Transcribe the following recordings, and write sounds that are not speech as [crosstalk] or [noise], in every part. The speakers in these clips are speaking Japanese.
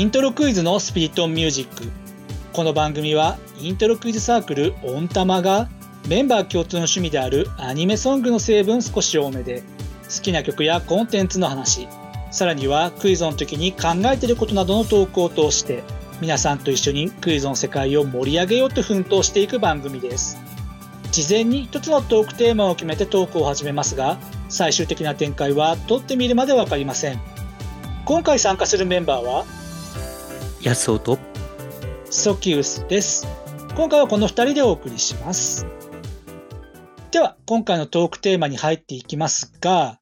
イントロクイズのスピリットミュージック。この番組はイントロクイズサークルオンタマがメンバー共通の趣味であるアニメソングの成分少し多めで好きな曲やコンテンツの話。さらにはクイズの時に考えていることなどの投稿を通して皆さんと一緒にクイズの世界を盛り上げようと奮闘していく番組です。事前に一つのトークテーマを決めてトークを始めますが最終的な展開は撮ってみるまで分かりません。今回参加するメンバーは安尾とソキウスです。今回はこの2人でお送りします。では今回のトークテーマに入っていきますが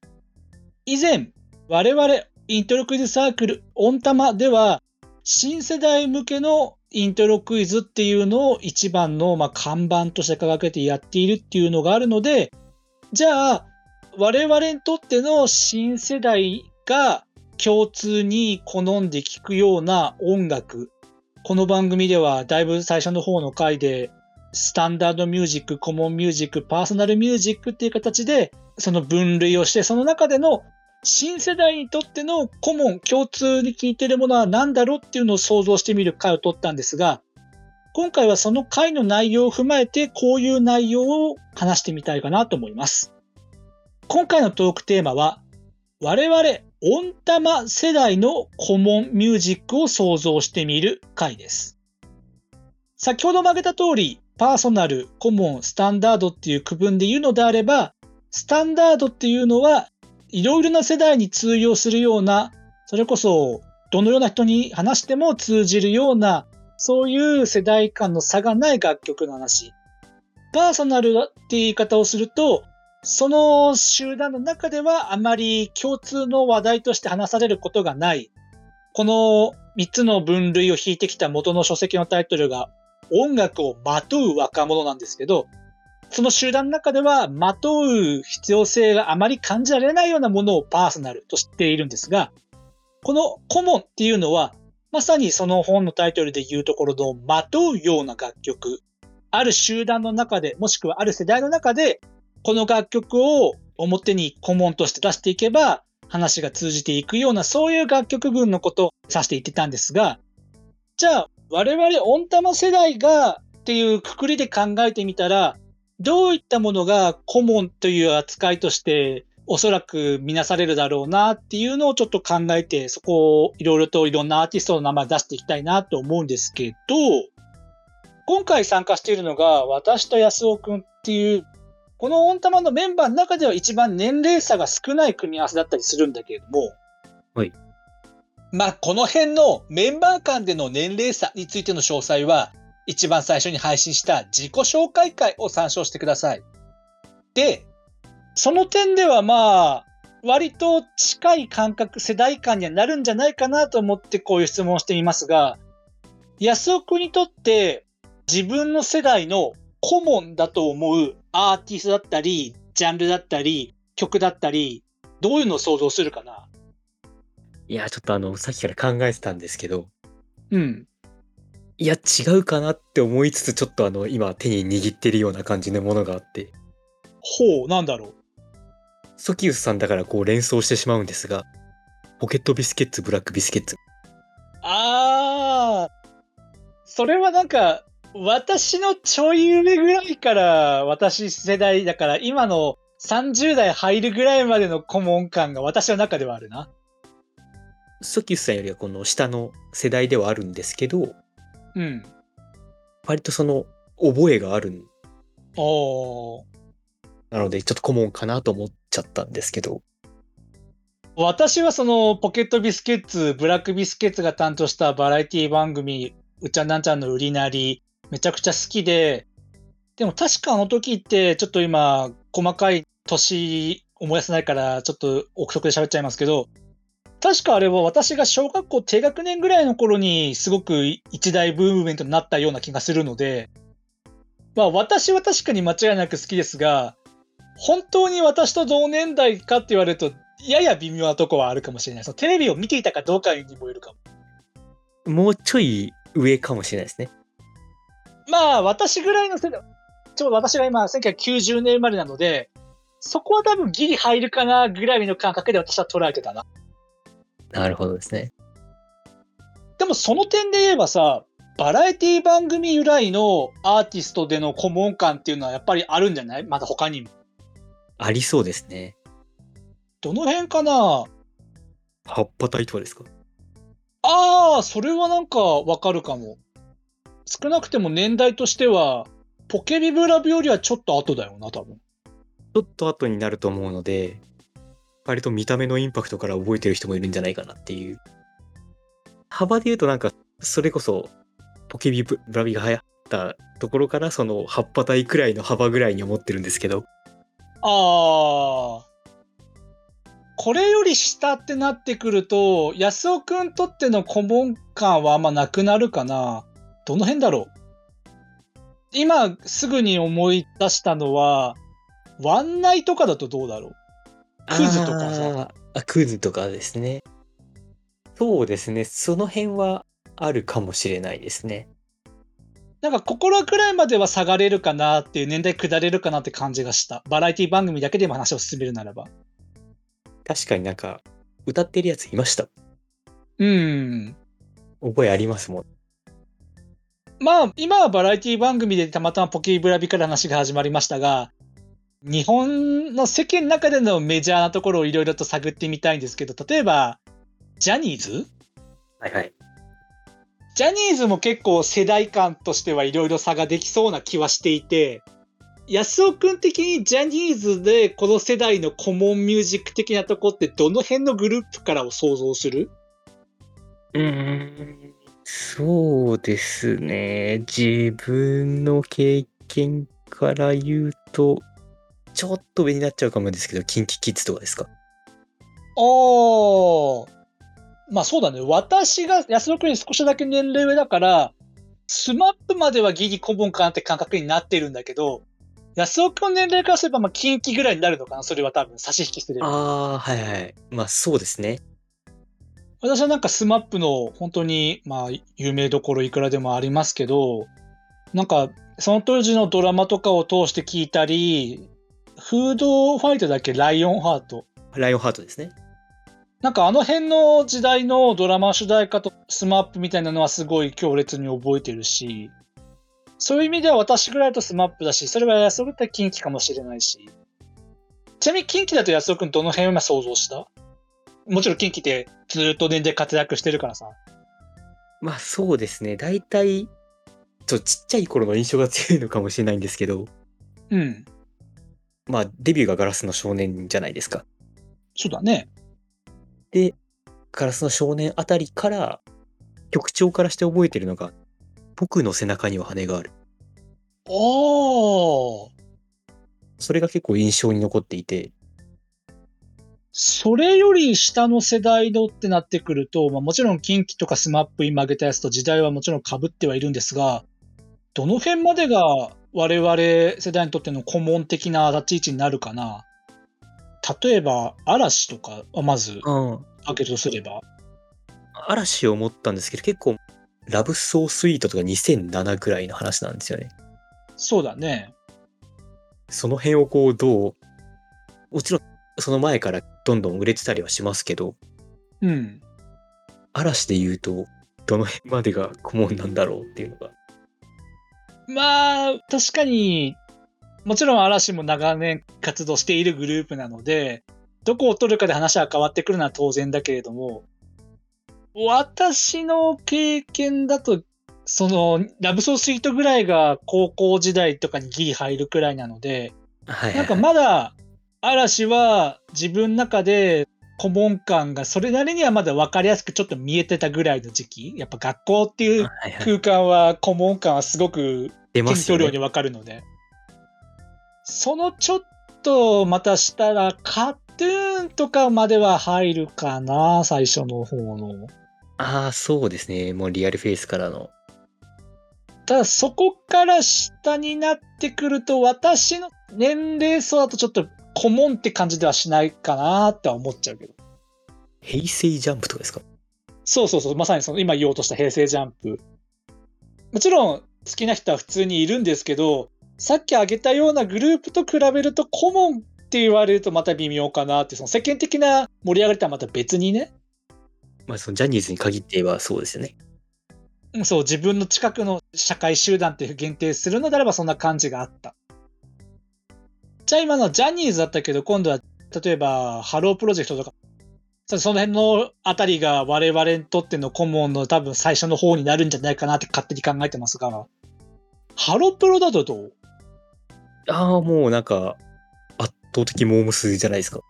以前我々イントロクイズサークルオンタマでは新世代向けのイントロクイズっていうのを一番の、ま、看板として掲げてやっているっていうのがあるので、じゃあ、我々にとっての新世代が共通に好んで聴くような音楽。この番組ではだいぶ最初の方の回で、スタンダードミュージック、コモンミュージック、パーソナルミュージックっていう形で、その分類をして、その中での新世代にとってのコモン、共通に聞いてるものは何だろうっていうのを想像してみる回を取ったんですが、今回はその回の内容を踏まえて、こういう内容を話してみたいかなと思います。今回のトークテーマは、我々、温玉世代のコモンミュージックを想像してみる回です。先ほども挙げた通り、パーソナル、コモン、スタンダードっていう区分で言うのであれば、スタンダードっていうのはいろいろな世代に通用するような、それこそどのような人に話しても通じるような、そういう世代間の差がない楽曲の話。パーソナルって言い方をすると、その集団の中ではあまり共通の話題として話されることがない。この3つの分類を引いてきた元の書籍のタイトルが音楽をまとう若者なんですけど、その集団の中では、まとう必要性があまり感じられないようなものをパーソナルとしているんですが、このコモンっていうのは、まさにその本のタイトルで言うところのまとうような楽曲。ある集団の中で、もしくはある世代の中で、この楽曲を表にコモンとして出していけば、話が通じていくような、そういう楽曲群のことを指して言ってたんですが、じゃあ、我々温玉世代がっていうくくりで考えてみたら、どういったものがコモンという扱いとしておそらく見なされるだろうなっていうのをちょっと考えて、そこをいろいろといろんなアーティストの名前出していきたいなと思うんですけど、今回参加しているのが私と安尾くんっていう、この温玉のメンバーの中では一番年齢差が少ない組み合わせだったりするんだけれども、はい。まあ、この辺のメンバー間での年齢差についての詳細は、一番最初に配信した自己紹介会を参照してください。で、その点ではまあ、割と近い感覚、世代間にはなるんじゃないかなと思ってこういう質問をしてみますが、安尾君にとって自分の世代の顧問だと思うアーティストだったり、ジャンルだったり、曲だったり、どういうのを想像するかな？いや、ちょっとあの、さっきから考えてたんですけど、うん。いや、違うかなって思いつつ、ちょっとあの、今手に握ってるような感じのものがあって。ほう、なんだろう。ソキウスさんだからこう連想してしまうんですが、ポケットビスケッツ、ブラックビスケッツ。あー、それはなんか、私のちょい上ぐらいから私世代だから今の30代入るぐらいまでの顧問感が私の中ではあるな。ソキウスさんよりはこの下の世代ではあるんですけど、うん。割とその覚えがあるおなのでちょっと顧問かなと思っちゃったんですけど。私はそのポケットビスケッツ、ブラックビスケッツが担当したバラエティ番組、うちゃんなんちゃんの売りなり、めちゃくちゃ好きで、でも確かあの時ってちょっと今細かい年思い出せないからちょっと憶測で喋っちゃいますけど、確かあれは私が小学校低学年ぐらいの頃にすごく一大ブームメントになったような気がするので、まあ私は確かに間違いなく好きですが、本当に私と同年代かって言われると、やや微妙なとこはあるかもしれない。そのテレビを見ていたかどうかにもよるかも。もうちょい上かもしれないですね。まあ私ぐらいの世代、ちょうど私が今1990年生まれなので、そこは多分ギリ入るかなぐらいの感覚で私は捉えてたな。なるほどですね。でもその点で言えばさ、バラエティ番組由来のアーティストでの顧問感っていうのはやっぱりあるんじゃない？まだ他にも。ありそうですね。どの辺かな？葉っぱ隊とかですか？ああ、それはなんかわかるかも。少なくても年代としては、ポケビブラブよりはちょっと後だよな、多分。ちょっと後になると思うので、割と見た目のインパクトから覚えてる人もいるんじゃないかなっていう。幅で言うとなんか、それこそ、ポケビブラビが流行ったところから、その葉っぱ隊くらいの幅ぐらいに思ってるんですけど、ああ。これより下ってなってくると、安尾くんとっての顧問感はあんまなくなるかな。どの辺だろう？今すぐに思い出したのは、ワンナイとかだとどうだろう？クズとかさ。あクズとかですね。そうですね。その辺はあるかもしれないですね。なんか、ここらくらいまでは下がれるかなっていう年代下れるかなって感じがした。バラエティ番組だけでも話を進めるならば。確かになんか、歌ってるやついました。うん。覚えありますもん。まあ、今はバラエティ番組でたまたまポケブラビから話が始まりましたが、日本の世間の中でのメジャーなところをいろいろと探ってみたいんですけど、例えば、ジャニーズ？はいはい。ジャニーズも結構世代間としてはいろいろ差ができそうな気はしていて、安尾くん的にジャニーズでこの世代のコモンミュージック的なとこってどの辺のグループからを想像する？うーん、そうですね。自分の経験から言うと、ちょっと上になっちゃうかもですけど、キンキキッズとかですか？あー。まあそうだね。私が安尾くんに少しだけ年齢上だから、スマップまではギリコモンかなって感覚になってるんだけど、安尾くんの年齢からすれば、まあ、近畿ぐらいになるのかなそれは多分差し引きすれば。ああ、はいはい。まあそうですね。私はなんか SMAP の本当に、まあ、有名どころいくらでもありますけど、なんか、その当時のドラマとかを通して聞いたり、フードファイトだっけ？らいおんハート。らいおんハートですね。なんかあの辺の時代のドラマ主題歌と SMAP みたいなのはすごい強烈に覚えてるし、そういう意味では私ぐらいだと SMAP だし、それは安尾君だったら近畿かもしれないし。ちなみに近畿だと安尾君どの辺を今想像した？もちろん近畿ってずっと年で活躍してるからさ。まあそうですね。大体、ちょっとちっちゃい頃の印象が強いのかもしれないんですけど、うん。まあデビューがガラスの少年じゃないですか。そうだね。で、ガラスの少年あたりから、曲調からして覚えてるのが、僕の背中には羽がある。おー。それが結構印象に残っていて、それより下の世代のってなってくると、まあ、もちろん近畿とかスマップ今挙げたやつと時代はもちろん被ってはいるんですが、どの辺までが我々世代にとっての顧問的な立ち位置になるかな例えば、嵐とかはまずうん、挙げるとすれば。嵐を思ったんですけど、結構、ラブソースイートとか2007くらいの話なんですよね。そうだね。その辺をこう、どう、もちろん、その前からどんどん売れてたりはしますけど、うん。嵐で言うと、どの辺までが顧問なんだろうっていうのが。まあ、確かに、もちろん嵐も長年活動しているグループなので、どこを取るかで話は変わってくるのは当然だけれども、私の経験だと、その、ラブソースイートぐらいが高校時代とかにギリ入るくらいなので、はい、はい。なんかまだ嵐は自分の中で顧問感がそれなりにはまだ分かりやすくちょっと見えてたぐらいの時期。やっぱ学校っていう空間は顧問感はすごく出ま手にすよね。取るようにわかるので。そのちょっとまたしたらカトゥーンとかまでは入るかな、最初の方の。ああ、そうですね。もうリアルフェイスからの。ただそこから下になってくると私の年齢層だとちょっと顧問って感じではしないかなっては思っちゃうけど。平成ジャンプとかですか？そうそうそう、まさにその今言おうとした平成ジャンプ。もちろん好きな人は普通にいるんですけど、さっき挙げたようなグループと比べると顧問って言われるとまた微妙かなって、その世間的な盛り上がりとはまた別にね。まあ、そのジャニーズに限って言えばそうですよね。うんそう、自分の近くの社会集団っていう限定するのであればそんな感じがあった。じゃあ今のはジャニーズだったけど、今度は例えばハロープロジェクトとか、そその辺のあたりが我々にとっての common の多分最初の方になるんじゃないかなって勝手に考えてますが、ハロプロだとどう？ああ、もうなんか、圧倒的モー娘。じゃないですか。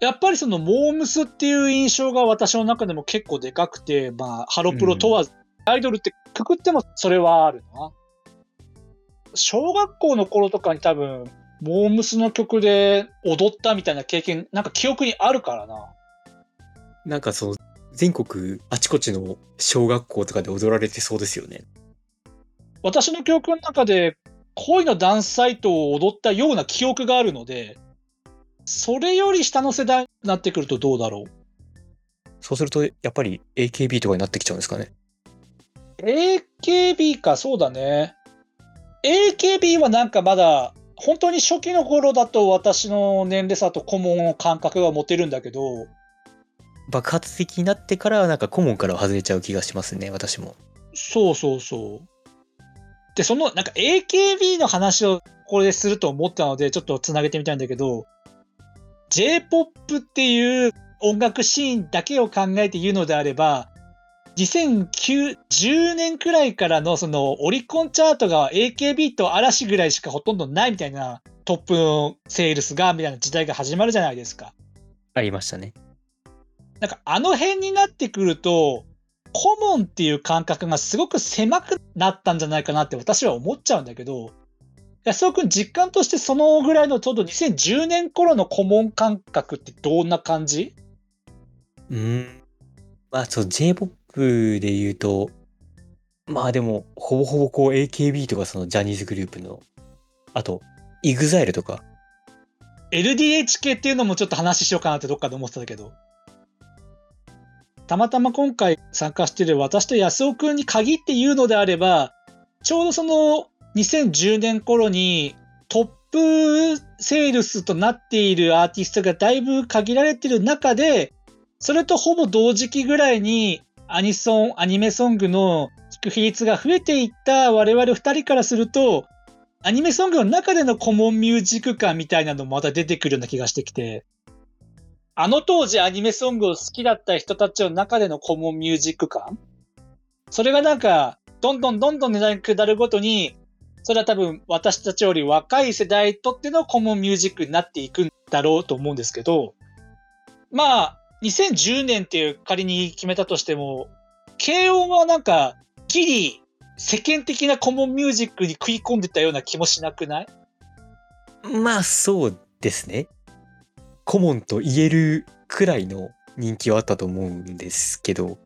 やっぱりそのモームスっていう印象が私の中でも結構でかくて、まあ、ハロプロ問わず、アイドルってくくってもそれはあるな。小学校の頃とかに多分、モームスの曲で踊ったみたいな経験、なんか記憶にあるからな。なんかその、全国あちこちの小学校とかで踊られてそうですよね。私の記憶の中で恋のダンスサイトを踊ったような記憶があるので、それより下の世代になってくるとどうだろうそうすると、やっぱり AKB とかになってきちゃうんですかね。AKB か、そうだね。AKB はなんかまだ、本当に初期の頃だと私の年齢差と顧問の感覚が持てるんだけど、爆発的になってからはなんか顧問からは外れちゃう気がしますね、私も。そうそうそう。で、その、なんか AKB の話をこれですると思ったので、ちょっとつなげてみたいんだけど、J-POP っていう音楽シーンだけを考えて言うのであれば、2010年くらいからのそのオリコンチャートが AKB と嵐ぐらいしかほとんどないみたいなトップのセールスがみたいな時代が始まるじゃないですか。ありましたね。なんかあの辺になってくると、顧問っていう感覚がすごく狭くなったんじゃないかなって私は思っちゃうんだけど、安尾くん実感としてそのぐらいのちょうど2010年頃の顧問感覚ってどんな感じ？うん。まあ、そう J-POP で言うと、まあでも、ほぼほぼこう AKB とかそのジャニーズグループの、あと、EXILE とか、LDH 系っていうのもちょっと話しようかなってどっかで思ってたけど。たまたま今回参加してる私と安尾くんに限って言うのであれば、ちょうどその2010年頃にトップセールスとなっているアーティストがだいぶ限られてる中で、それとほぼ同時期ぐらいにアニソン、アニメソングの聴く比率が増えていった我々二人からすると、アニメソングの中でのコモンミュージック感みたいなのもまた出てくるような気がしてきて、あの当時アニメソングを好きだった人たちの中でのコモンミュージック感それがなんか、どんどんどんどん値段下るごとに、それは多分私たちより若い世代にとってのコモンミュージックになっていくんだろうと思うんですけど、まあ、2010年っていう仮に決めたとしても、軽音はなんか、ギリ世間的なコモンミュージックに食い込んでたような気もしなくない？まあそうですね。顧問と言えるくらいの人気はあったと思うんですけど、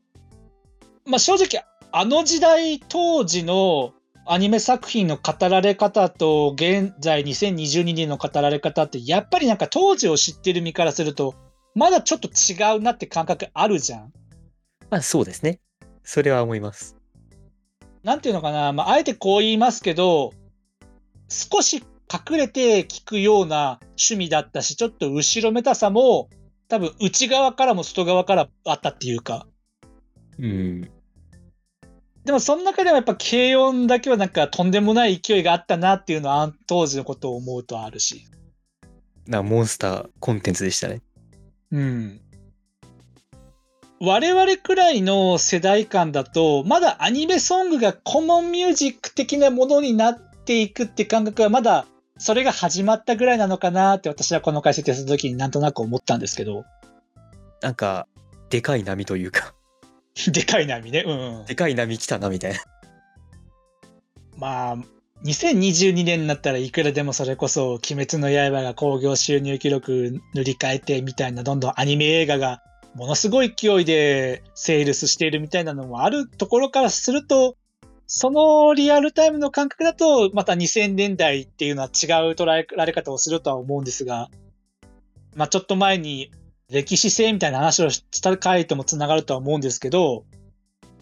まあ正直、あの時代当時のアニメ作品の語られ方と現在2022年の語られ方ってやっぱりなんか当時を知ってる身からするとまだちょっと違うなって感覚あるじゃん。まあそうですね。それは思います。なんていうのかな、まあ、あえてこう言いますけど少し隠れて聞くような趣味だったしちょっと後ろめたさも多分内側からも外側からあったっていうか。うん。でもその中でもやっぱ軽音だけはなんかとんでもない勢いがあったなっていうのは当時のことを思うとあるし。なモンスターコンテンツでしたね。うん。我々くらいの世代間だと、まだアニメソングがコモンミュージック的なものになっていくって感覚はまだそれが始まったぐらいなのかなって私はこの解説するときになんとなく思ったんですけど。なんか、でかい波というか、[laughs] でかい波ね。うん、うん。でかい波来たな [laughs] みたいな。まあ、2022年になったらいくらでもそれこそ、鬼滅の刃が興行収入記録塗り替えてみたいな、どんどんアニメ映画がものすごい勢いでセールスしているみたいなのもあるところからすると、そのリアルタイムの感覚だと、また2000年代っていうのは違う捉えられ方をするとは思うんですが、まあちょっと前に歴史性みたいな話をした回ともつながるとは思うんですけど、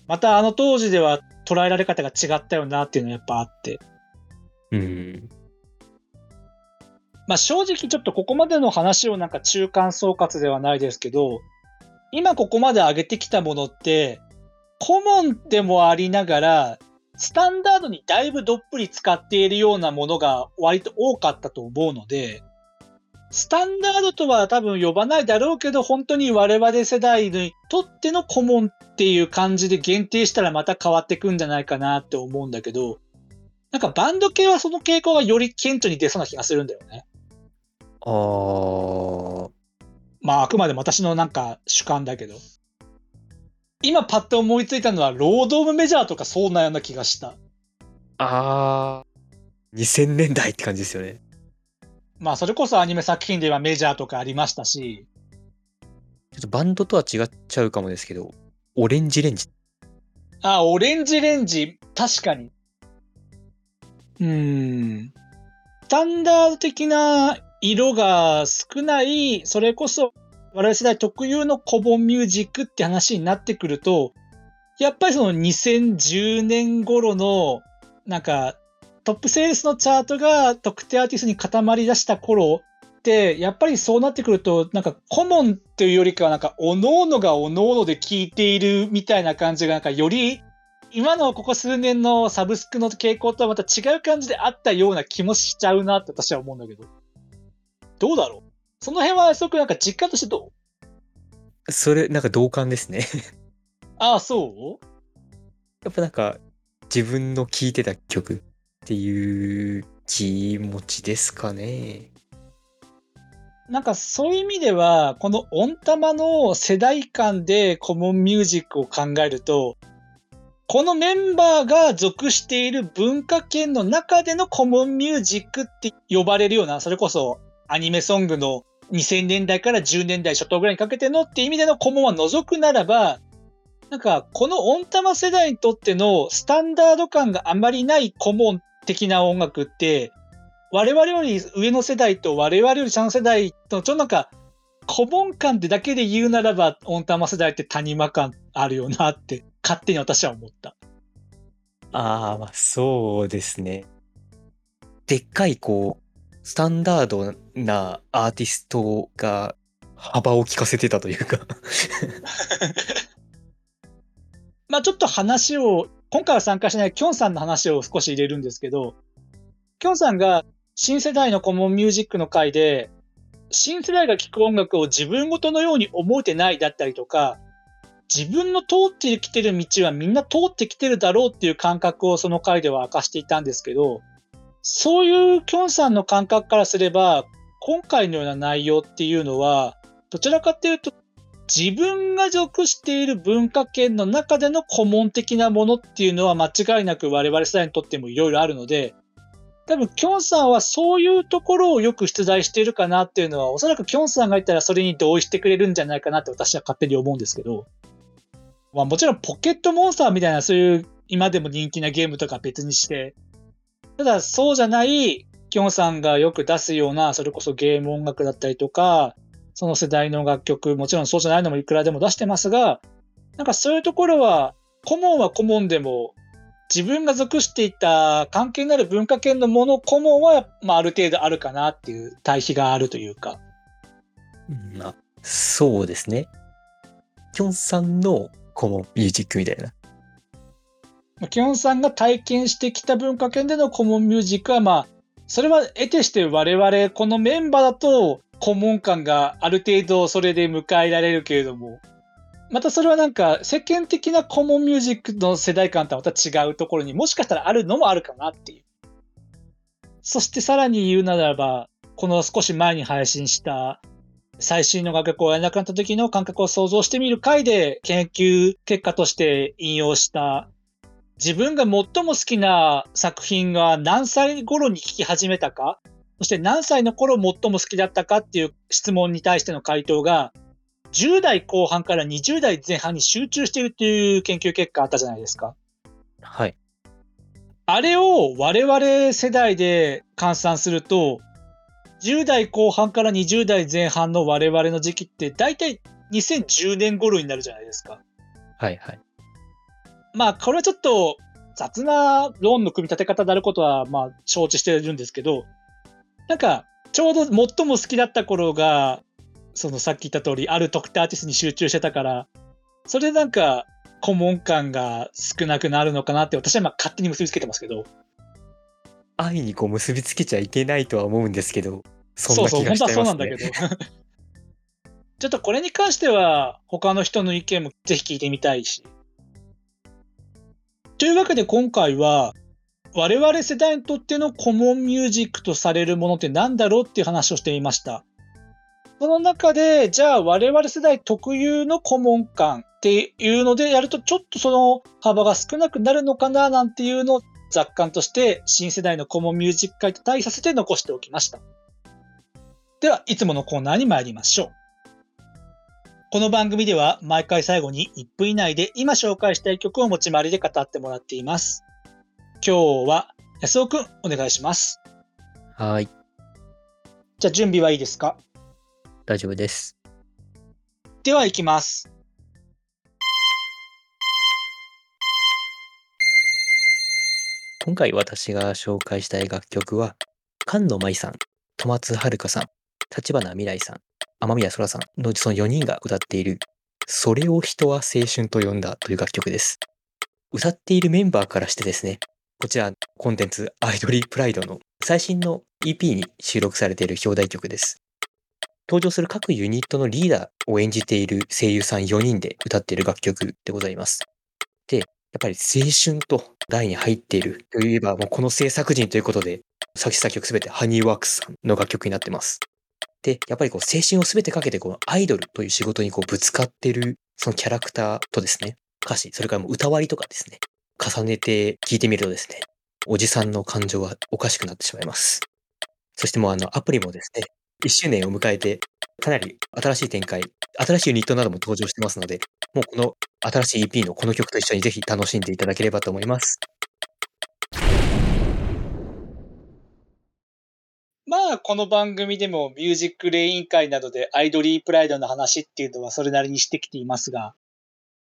またあの当時では捉えられ方が違ったよなっていうのはやっぱあって。まあ正直ちょっとここまでの話をなんか中間総括ではないですけど、今ここまで上げてきたものって、コモンでもありながら、スタンダードにだいぶどっぷり使っているようなものが割と多かったと思うので、スタンダードとは多分呼ばないだろうけど、本当に我々世代にとってのコモンっていう感じで限定したらまた変わってくんじゃないかなって思うんだけど、なんかバンド系はその傾向がより顕著に出そうな気がするんだよね。あー、まああくまでも私のなんか主観だけど。今パッと思いついたのはロード・オブ・メジャーとかそうなような気がした。あー、2000年代って感じですよね。まあそれこそアニメ作品ではメジャーとかありましたし、ちょっとバンドとは違っちゃうかもですけど、オレンジレンジ。あ、オレンジレンジ、確かに。うん。スタンダード的な色が少ない、それこそ我々世代特有のコモンミュージックって話になってくると、やっぱりその2010年頃の、なんか、トップセールスのチャートが特定アーティストに固まり出した頃って、やっぱりそうなってくると、なんかコモンっていうよりかは、なんか、おのおのがおのおので聴いているみたいな感じが、なんかより、今のここ数年のサブスクの傾向とはまた違う感じであったような気もしちゃうなって私は思うんだけど。どうだろう？その辺はすごくなんか実感としてどう？それ、なんか同感ですね。ああ、そう？やっぱなんか、自分の聴いてた曲っていう気持ちですかね。なんかそういう意味では、このオンタマの世代間でコモンミュージックを考えると、このメンバーが属している文化圏の中でのコモンミュージックって呼ばれるような、それこそアニメソングの2000年代から10年代初頭ぐらいにかけてのっていう意味でのコモンは除くならば、なんかこのオンタマ世代にとってのスタンダード感があまりないコモン的な音楽って、我々より上の世代と我々より下の世代と、ちょっとなんか、古文感ってだけで言うならば、オンタマ世代って谷間感あるよなって、勝手に私は思った。ああ、まあそうですね。でっかいこう、スタンダードなアーティストが幅を利かせてたというか [laughs] まあちょっと話を、今回は参加しないキョンさんの話を少し入れるんですけど、キョンさんが新世代のコモンミュージックの回で、新世代が聴く音楽を自分ごとのように思えてないだったりとか、自分の通ってきてる道はみんな通ってきてるだろうっていう感覚をその回では明かしていたんですけど、そういうキョンさんの感覚からすれば、今回のような内容っていうのは、どちらかっていうと、自分が属している文化圏の中での顧問的なものっていうのは間違いなく我々世代にとってもいろいろあるので、多分、キョンさんはそういうところをよく出題しているかなっていうのは、おそらくキョンさんがいたらそれに同意してくれるんじゃないかなって私は勝手に思うんですけど、まあもちろんポケットモンスターみたいなそういう今でも人気なゲームとか別にして、ただそうじゃないキョンさんがよく出すような、それこそゲーム音楽だったりとか、その世代の楽曲、もちろんそうじゃないのもいくらでも出してますが、なんかそういうところは、顧問は顧問でも、自分が属していた関係のある文化圏のもの、顧問は、まあ、ある程度あるかなっていう対比があるというか。うんあそうですね。キョンさんのコモンミュージックみたいな。まあキョンさんが体験してきた文化圏でのコモンミュージックは、まあ、それは得てして我々、このメンバーだと、顧問感がある程度それで迎えられるけれども、またそれはなんか世間的なコモンミュージックの世代感とはまた違うところにもしかしたらあるのもあるかなっていう。そしてさらに言うならば、この少し前に配信した最新の楽曲をやらなくなった時の感覚を想像してみる回で研究結果として引用した自分が最も好きな作品が何歳頃に聴き始めたかそして何歳の頃最も好きだったかっていう質問に対しての回答が10代後半から20代前半に集中しているっていう研究結果あったじゃないですか。はい。あれを我々世代で換算すると、10代後半から20代前半の我々の時期って大体2010年頃になるじゃないですか。はいはい。まあ、これはちょっと雑な論の組み立て方であることは、まあ、承知してるんですけど、なんか、ちょうど最も好きだった頃が、そのさっき言った通り、ある特定アーティストに集中してたから、それでなんか、顧問感が少なくなるのかなって私は今勝手に結びつけてますけど。愛にこう結びつけちゃいけないとは思うんですけど、そんなそうそう、本当はそうなんだけ。ど。[laughs] ちょっとこれに関しては他の人の意見もぜひ聞いてみたいし。というわけで今回は我々世代にとってのコモンミュージックとされるものって何だろうっていう話をしてみました。その中で、じゃあ我々世代特有のコモン感っていうのでやるとちょっとその幅が少なくなるのかななんていうのを雑感として新世代のコモンミュージック界と対比させて残しておきました。では、いつものコーナーに参りましょう。この番組では毎回最後に1分以内で今紹介したい曲を持ち回りで語ってもらっています。今日は安尾くんお願いします。はい、じゃあ準備はいいですか？大丈夫です。では行きます。今回私が紹介したい楽曲は、菅野舞さん、戸松遥さん、立花未来さん、雨宮空さんのその4人が歌っている、それを人は青春と呼んだという楽曲です。歌っているメンバーからしてですね、こちらコンテンツアイドリープライドの最新の EP に収録されている表題曲です。登場する各ユニットのリーダーを演じている声優さん4人で歌っている楽曲でございます。で、やっぱり青春と題に入っているといえば、もうこの制作人ということで、作詞作曲すべてハニーワークスさんの楽曲になってます。で、やっぱりこう青春をすべてかけてこのアイドルという仕事にこうぶつかってるそのキャラクターとですね、歌詞、それからもう歌割りとかですね、重ねて聞いてみるとですね、おじさんの感情がおかしくなってしまいます。そしてもうあのアプリもですね、1周年を迎えて、かなり新しい展開、新しいユニットなども登場してますので、もうこの新しい EP のこの曲と一緒にぜひ楽しんでいただければと思います。まあ、この番組でもミュージックレイン会などで IDOLY PRIDE の話っていうのはそれなりにしてきていますが、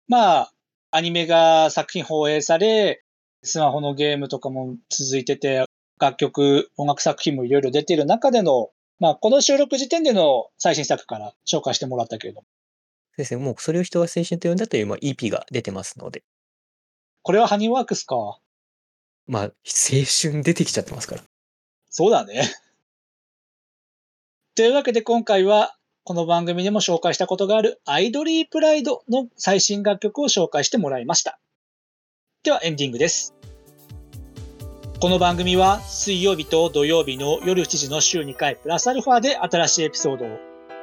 まあ、アニメが作品放映され、スマホのゲームとかも続いてて、楽曲、音楽作品もいろいろ出てる中での、まあ、この収録時点での最新作から紹介してもらったけれども、そうですね、もうそれを人は青春と呼んだというまあ EP が出てますので、これはハニーワークスか。まあ、青春出てきちゃってますから。そうだね。[laughs] というわけで今回は、この番組でも紹介したことがあるアイドリープライドの最新楽曲を紹介してもらいました。ではエンディングです。この番組は水曜日と土曜日の夜7時の週2回プラスアルファで新しいエピソードを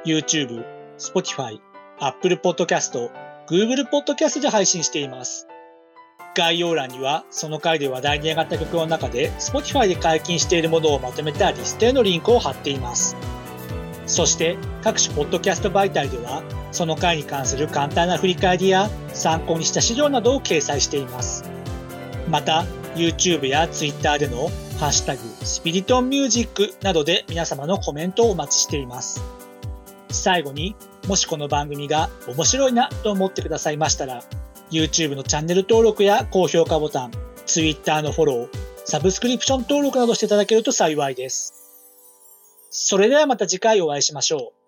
YouTube、Spotify、Apple Podcast、Google Podcast で配信しています。概要欄にはその回で話題に上がった曲の中で Spotify で解禁しているものをまとめたリストへのリンクを貼っています。そして各種ポッドキャスト媒体ではその回に関する簡単な振り返りや参考にした資料などを掲載しています。また YouTube や Twitter でのハッシュタグスピリトンミュージックなどで皆様のコメントをお待ちしています。最後にもしこの番組が面白いなと思ってくださいましたら YouTube のチャンネル登録や高評価ボタン、Twitter のフォロー、サブスクリプション登録などしていただけると幸いです。それではまた次回お会いしましょう。